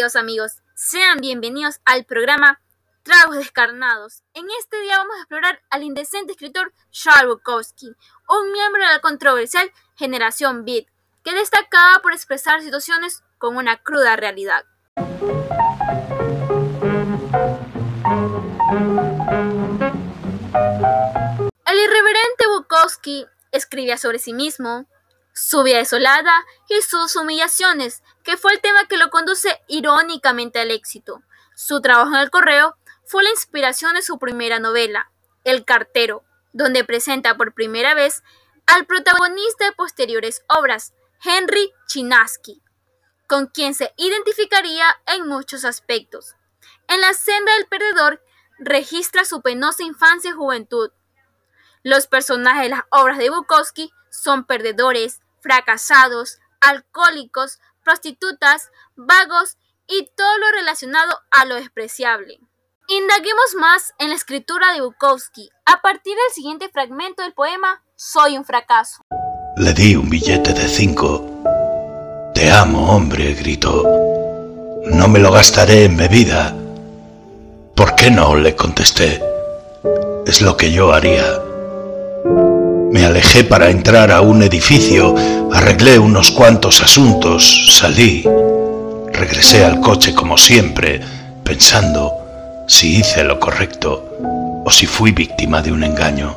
amigos, sean bienvenidos al programa Tragos Descarnados. En este día vamos a explorar al indecente escritor Charles Bukowski, un miembro de la controversial generación Beat, que destacaba por expresar situaciones con una cruda realidad. El irreverente Bukowski escribía sobre sí mismo, su vida desolada y sus humillaciones, que fue el tema que lo conduce irónicamente al éxito. Su trabajo en el correo fue la inspiración de su primera novela, El cartero, donde presenta por primera vez al protagonista de posteriores obras, Henry Chinaski, con quien se identificaría en muchos aspectos. En la senda del perdedor registra su penosa infancia y juventud. Los personajes de las obras de Bukowski son perdedores, fracasados, alcohólicos, prostitutas, vagos y todo lo relacionado a lo despreciable. Indaguemos más en la escritura de Bukowski a partir del siguiente fragmento del poema Soy un fracaso. Le di un billete de cinco. Te amo, hombre, gritó. No me lo gastaré en bebida. ¿Por qué no? le contesté. Es lo que yo haría. Me alejé para entrar a un edificio, arreglé unos cuantos asuntos, salí, regresé al coche como siempre, pensando si hice lo correcto o si fui víctima de un engaño.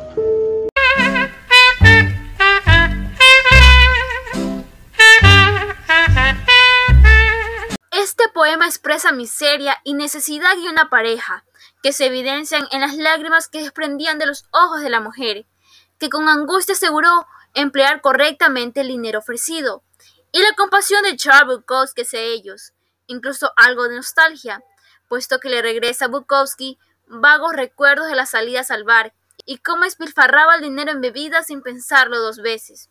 Este poema expresa miseria y necesidad de una pareja, que se evidencian en las lágrimas que desprendían de los ojos de la mujer, que con angustia aseguró emplear correctamente el dinero ofrecido, y la compasión de Charles Bukowski hacia ellos, incluso algo de nostalgia, puesto que le regresa a Bukowski vagos recuerdos de las salidas al bar y cómo espilfarraba el dinero en bebidas sin pensarlo dos veces.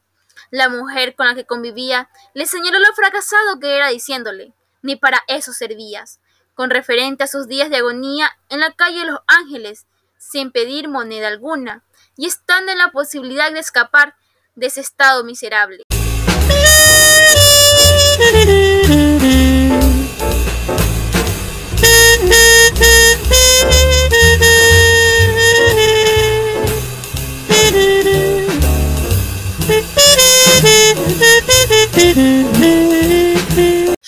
La mujer con la que convivía le señaló lo fracasado que era diciéndole, ni para eso servías, con referente a sus días de agonía en la calle de Los Ángeles, sin pedir moneda alguna, y estando en la posibilidad de escapar de ese estado miserable.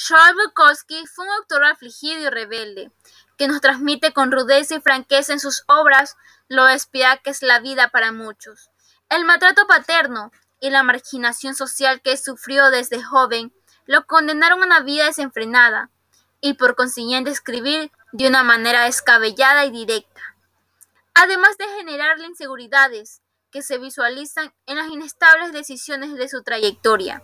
Charles Bukowski fue un autor afligido y rebelde, que nos transmite con rudeza y franqueza en sus obras lo espía que es la vida para muchos. El maltrato paterno y la marginación social que sufrió desde joven lo condenaron a una vida desenfrenada y por consiguiente escribir de una manera descabellada y directa, además de generarle inseguridades que se visualizan en las inestables decisiones de su trayectoria.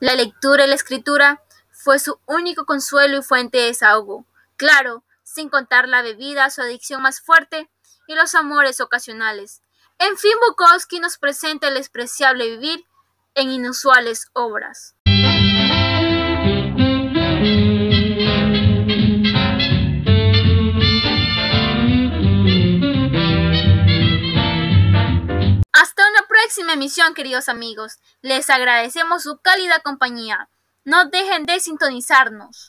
La lectura y la escritura fue su único consuelo y fuente de desahogo, claro, sin contar la bebida, su adicción más fuerte y los amores ocasionales. En fin, Bukowski nos presenta el despreciable vivir en inusuales obras. Hasta una próxima emisión, queridos amigos. Les agradecemos su cálida compañía. No dejen de sintonizarnos.